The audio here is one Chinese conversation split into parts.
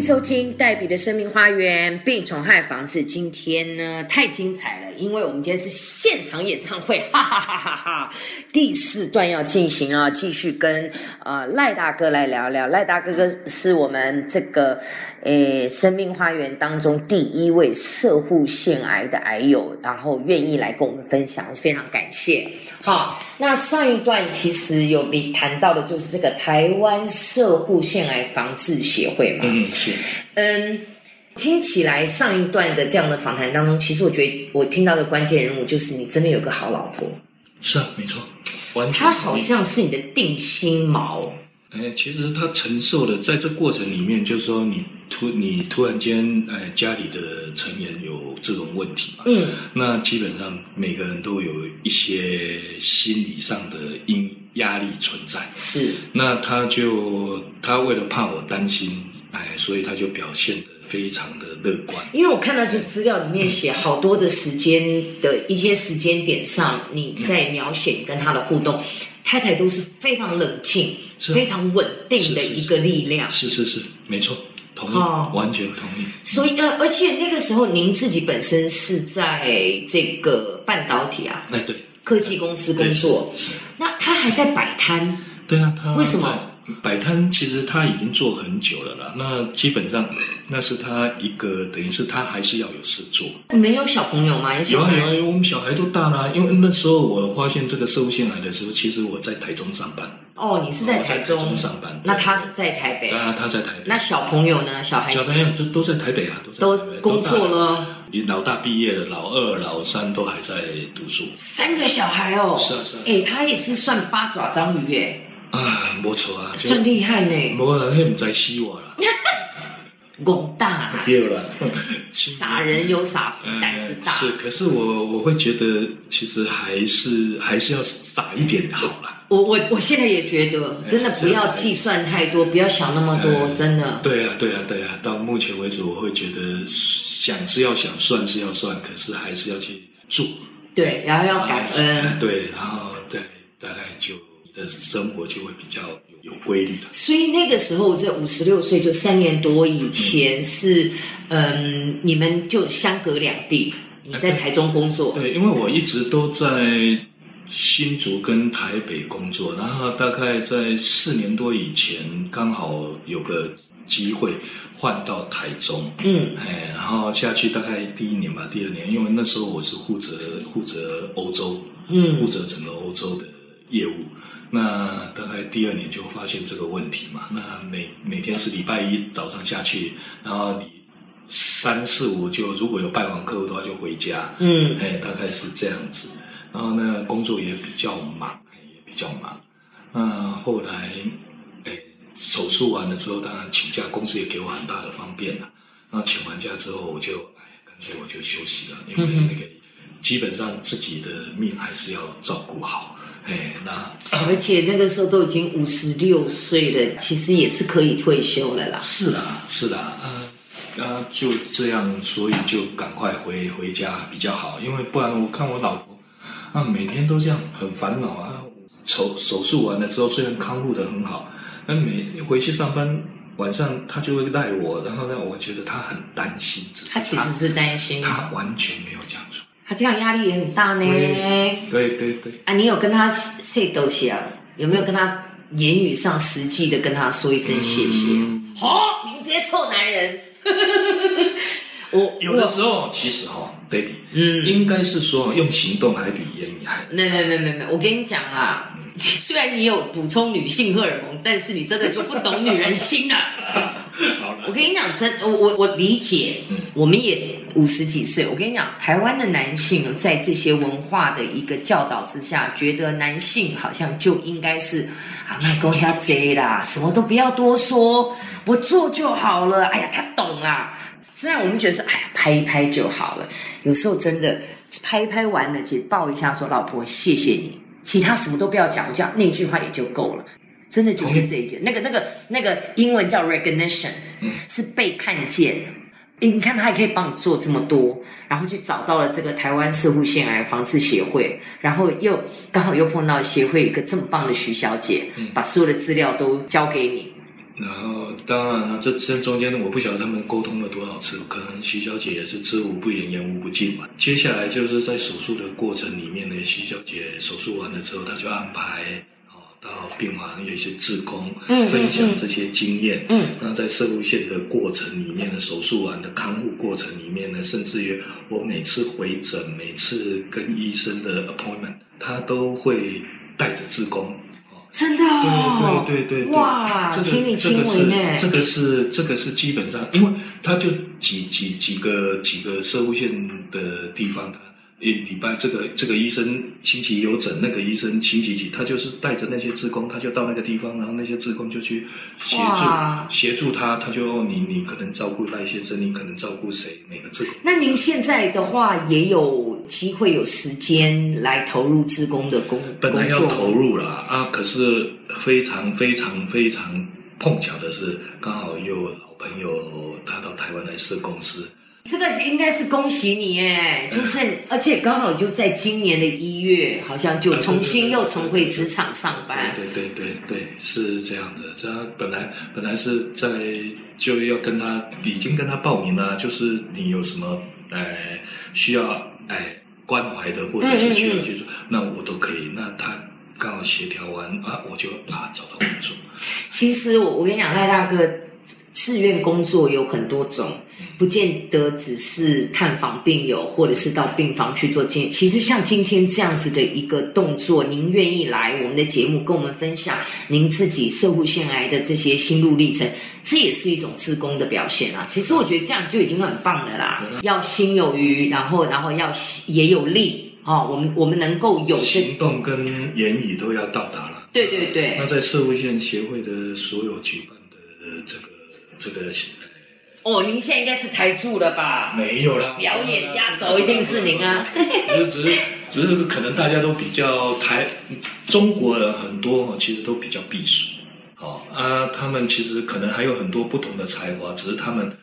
收听黛比的生命花园病虫害防治。今天呢太精彩了，因为我们今天是现场演唱会，哈哈哈哈哈！第四段要进行啊，继续跟呃赖大哥来聊聊。赖大哥哥是我们这个诶生命花园当中第一位涉户腺癌的癌友，然后愿意来跟我们分享，非常感谢。好，那上一段其实有你谈到的，就是这个台湾社护腺癌防治协会嘛。嗯，是。嗯，听起来上一段的这样的访谈当中，其实我觉得我听到的关键人物就是你真的有个好老婆。是啊，没错，完全。她好像是你的定心锚。哎，其实他承受的，在这过程里面，就是说你突你突然间，哎，家里的成员有这种问题嘛？嗯，那基本上每个人都有一些心理上的因压力存在。是，那他就他为了怕我担心，哎，所以他就表现的非常的乐观。因为我看到这资料里面写好多的时间的一些时间点上，你在描写你跟他的互动。太太都是非常冷静、非常稳定的一个力量。是是是，没错，同意，完全同意。所以呃，而且那个时候您自己本身是在这个半导体啊，哎对，科技公司工作。是。那他还在摆摊。对啊，他为什么？摆摊其实他已经做很久了啦，那基本上那是他一个等于是他还是要有事做。没有小朋友吗？有啊有啊，我们小孩都大了。因为那时候我发现这个社会性来的时候，其实我在台中上班。哦，你是在台中上班？那他是在台北？啊，他在台北。那小朋友呢？小孩？小朋友就都在台北啊，都都工作了。你老大毕业了，老二、老三都还在读书。三个小孩哦。是啊是啊。哎，他也是算八爪章鱼哎。啊，没错啊，算厉害呢。没啦，那唔在死我啦。广大。对了，傻人有傻福，胆子大。是，可是我我会觉得，其实还是还是要傻一点好了。我我我现在也觉得，真的不要计算太多，不要想那么多，真的。对啊，对啊，对啊。到目前为止，我会觉得想是要想，算是要算，可是还是要去做。对，然后要感恩。对，然后再大概就你。的生活就会比较有有规律的。所以那个时候，这五十六岁就三年多以前是，嗯，你们就相隔两地。你在台中工作，对，因为我一直都在新竹跟台北工作，然后大概在四年多以前，刚好有个机会换到台中，嗯，哎，然后下去大概第一年吧，第二年，因为那时候我是负责负责欧洲，嗯，负责整个欧洲的。业务，那大概第二年就发现这个问题嘛。那每每天是礼拜一早上下去，然后你三四五就如果有拜访客户的话就回家。嗯，哎，大概是这样子。然后呢，工作也比较忙，也比较忙。那后来，哎，手术完了之后，当然请假，公司也给我很大的方便了。那请完假之后，我就哎，干脆我就休息了，因为那个基本上自己的命还是要照顾好。哎，那而且那个时候都已经五十六岁了，其实也是可以退休了啦。是啦，是啦，嗯，那就这样，所以就赶快回回家比较好，因为不然我看我老婆啊，每天都这样很烦恼啊。手手术完了之后，虽然康复的很好，那每回去上班晚上他就会赖我，然后呢，我觉得他很担心。他其实是担心，他完全没有讲出。他这样压力也很大呢。对对对。啊，你有跟他 say 多谢啊？有没有跟他言语上实际的跟他说一声谢谢？好，你们这些臭男人。我有的时候其实哈，baby，嗯，应该是说用行动还比言语还。没没没没没，我跟你讲啊，虽然你有补充女性荷尔蒙，但是你真的就不懂女人心 了。我跟你讲，真我我我理解，我们也五十几岁。我跟你讲，台湾的男性在这些文化的一个教导之下，觉得男性好像就应该是啊，那公要贼啦，什么都不要多说，我做就好了。哎呀，他懂啦。虽然我们觉得是哎呀，拍一拍就好了，有时候真的拍一拍完了，姐抱一下说老婆谢谢你，其他什么都不要讲，讲那句话也就够了。真的就是这一点，那个、那个、那个英文叫 recognition，是被看见。你看他还可以帮你做这么多，然后去找到了这个台湾社会腺癌防治协会，然后又刚好又碰到协会一个这么棒的徐小姐，把所有的资料都交给你。然后当然了，这这中间我不晓得他们沟通了多少次，可能徐小姐也是知无不言，言无不尽吧。接下来就是在手术的过程里面呢，徐小姐手术完了之后，她就安排哦到病房有一些志工分享这些经验。嗯，那在射入线的过程里面呢，手术完的康复过程里面呢，甚至于我每次回诊，每次跟医生的 appointment，他都会带着志工。真的哦，对对对对，哇，亲力亲为呢。这个是这个是基本上，因为他就几几几个几个社会线的地方，他一礼拜这个这个医生星期有诊，那个医生星期几，他就是带着那些职工，他就到那个地方，然后那些职工就去协助协助他，他就你你可能照顾那些生，你可能照顾谁，每个职工。那您现在的话也有。机会有时间来投入职工的工本来要投入了啊，可是非常非常非常碰巧的是，刚好有老朋友他到台湾来设公司。这个应该是恭喜你哎，就是而且刚好就在今年的一月，好像就重新又重回职场上班。对对对对，是这样的。他本来本来是在就要跟他已经跟他报名了，就是你有什么呃需要哎。关怀的，或者是需要去做，那我都可以。那他刚好协调完啊，我就啊找到工作。其实我我跟你讲，赖大哥。志愿工作有很多种，不见得只是探访病友，或者是到病房去做见。其实像今天这样子的一个动作，您愿意来我们的节目跟我们分享您自己社会腺癌的这些心路历程，这也是一种自工的表现啊。其实我觉得这样就已经很棒了啦。要心有余，然后然后要也有力哦。我们我们能够有行动跟言语都要到达了。对对对。那在社会线协会的所有举办的这个。这个哦，您现在应该是台柱了吧？没有啦，表演压轴一定是您啊。只是只是只是可能大家都比较台中国人很多其实都比较避暑。哦啊，他们其实可能还有很多不同的才华，只是他们。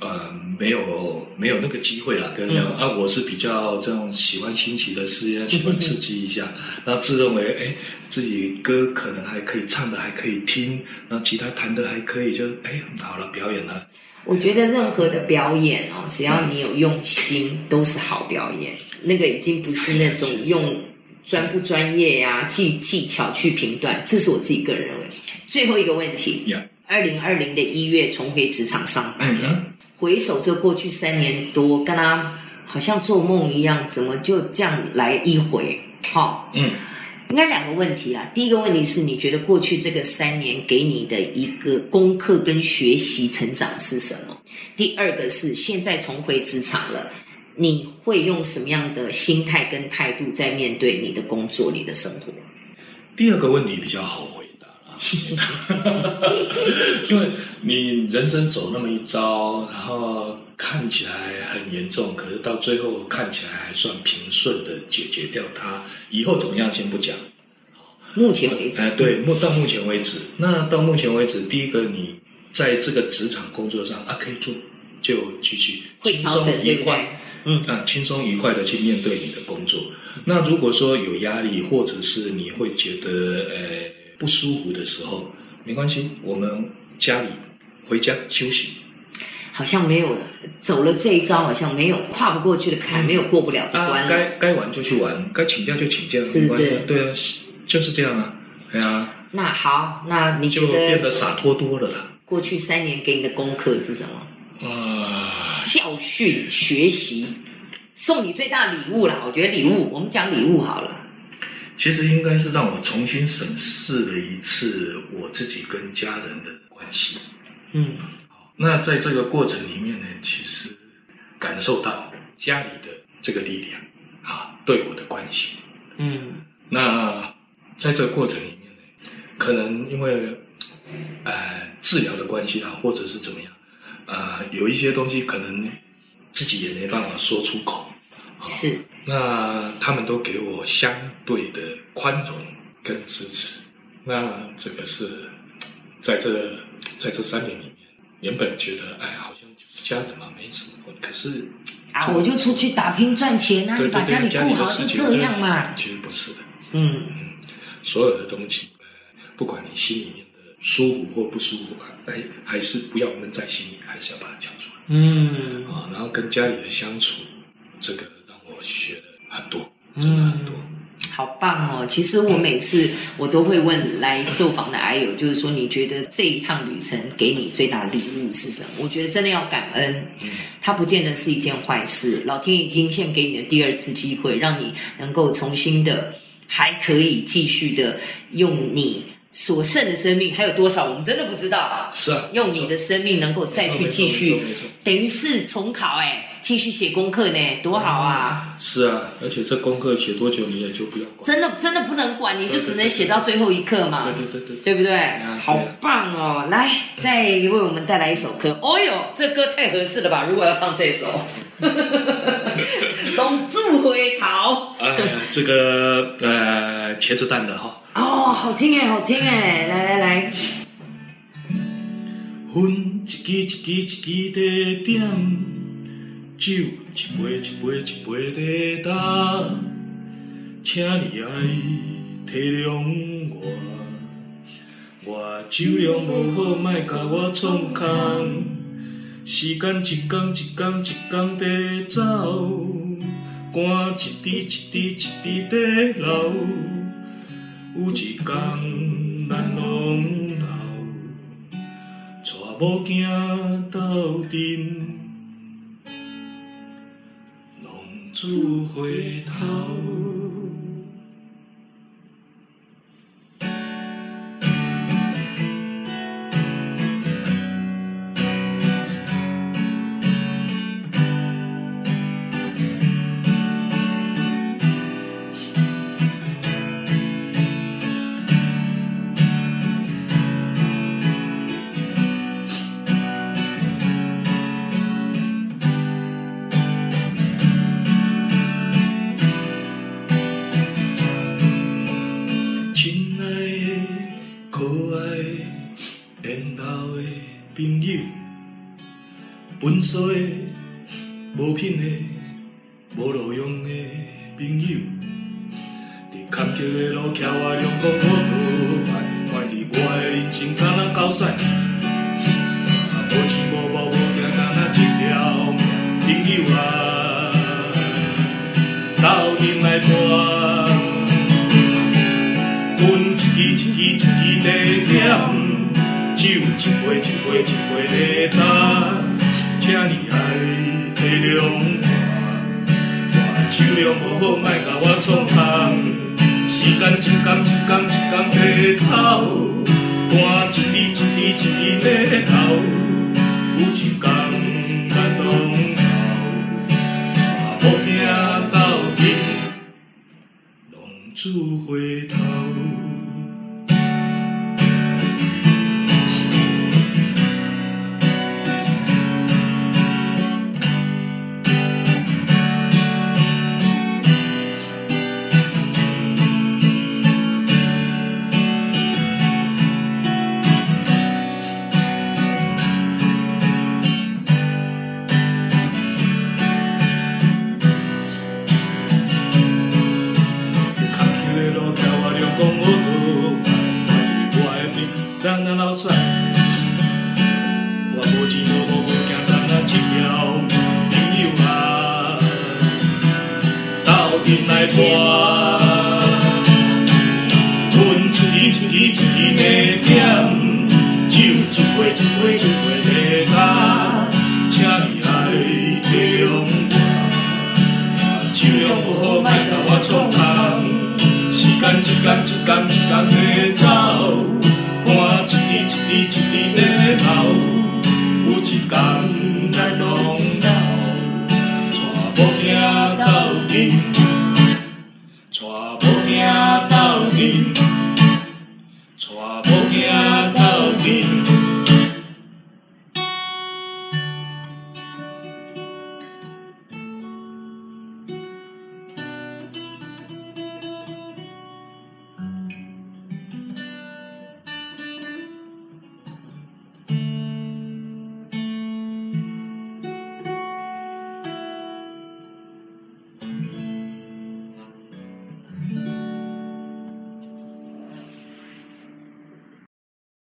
呃，没有没有那个机会了，跟啊，我是比较这种喜欢新奇的事业，喜欢刺激一下，然后自认为哎，自己歌可能还可以唱的还可以听，然后吉他弹的还可以，就哎好了，表演了。我觉得任何的表演哦，只要你有用心，都是好表演。那个已经不是那种用专不专业呀、技技巧去评断，这是我自己个人认为。最后一个问题，二零二零的一月重回职场上班了。回首这过去三年多，跟他好像做梦一样，怎么就这样来一回？哈，嗯，应该两个问题啊。第一个问题是你觉得过去这个三年给你的一个功课跟学习成长是什么？第二个是现在重回职场了，你会用什么样的心态跟态度在面对你的工作、你的生活？第二个问题比较好回。因为你人生走那么一遭，然后看起来很严重，可是到最后看起来还算平顺的解决掉它。以后怎么样先不讲。目前为止，哎，对，目到目前为止，那到目前为止，第一个你在这个职场工作上啊，可以做，就继续轻松愉快，嗯啊，轻松愉快的去面对你的工作。那如果说有压力，或者是你会觉得呃。不舒服的时候没关系，我们家里回家休息。好像没有走了这一招，好像没有跨不过去的坎，没有过不了的关。该该玩就去玩，该请假就请假，是不是？对啊，就是这样啊，对啊。那好，那你就变得洒脱多了啦。过去三年给你的功课是什么？啊，教训、学习，送你最大礼物啦。我觉得礼物，我们讲礼物好了。其实应该是让我重新审视了一次我自己跟家人的关系。嗯，那在这个过程里面呢，其实感受到家里的这个力量啊，对我的关心。嗯，那在这个过程里面呢，可能因为呃治疗的关系啊，或者是怎么样，呃，有一些东西可能自己也没办法说出口。是，那他们都给我相对的宽容跟支持。那这个是在这在这三年里面，原本觉得哎，好像就是家人嘛，没什么。可是啊，我就出去打拼赚钱啊，你把家里顾好就这样嘛。其实不是的，嗯嗯，所有的东西，不管你心里面的舒服或不舒服，哎，还是不要闷在心里，还是要把它讲出来。嗯，啊，然后跟家里的相处，这个让我学了很多，真的很多。好棒哦！其实我每次我都会问来受访的癌友，就是说你觉得这一趟旅程给你最大的礼物是什么？我觉得真的要感恩，它不见得是一件坏事。老天已经献给你的第二次机会，让你能够重新的，还可以继续的用你。所剩的生命还有多少？我们真的不知道啊！是啊，用你的生命能够再去继续，等于是重考哎，继续写功课呢，多好啊！是啊，而且这功课写多久你也就不要管，真的真的不能管，你就只能写到最后一刻嘛。对对对对，对不对？好棒哦！来，再为我们带来一首歌。哦呦，这歌太合适了吧？如果要唱这首，《龙柱回头》。哎，这个呃，茄子蛋的哈。哦，好听哎，好听哎，来来来。烟一支一支一支在点，酒一杯一杯一杯在干，请你爱体谅我，我酒量无好，莫甲我创空。时间一天一天一天在走，汗一滴一滴一滴在流。有一天，咱拢老，带某囝斗阵，浪子回头。本色的、无品的、无路用的朋友，伫坎坷的路桥我两公我倒慢，看伫我的人生敢若狗屎，无钱无某无囝，敢若一条朋友啊，斗阵来伴，阮一支一支一支在点，酒一杯一杯一杯在干。请你爱体谅我，我酒量无好，莫甲我创空。时间一天一天一天在走，汗一滴一滴一滴在流。有一天咱拢老，带某囝斗阵，浪子回头。一天一天一天的走，我一滴一滴一滴的流，有一天来到。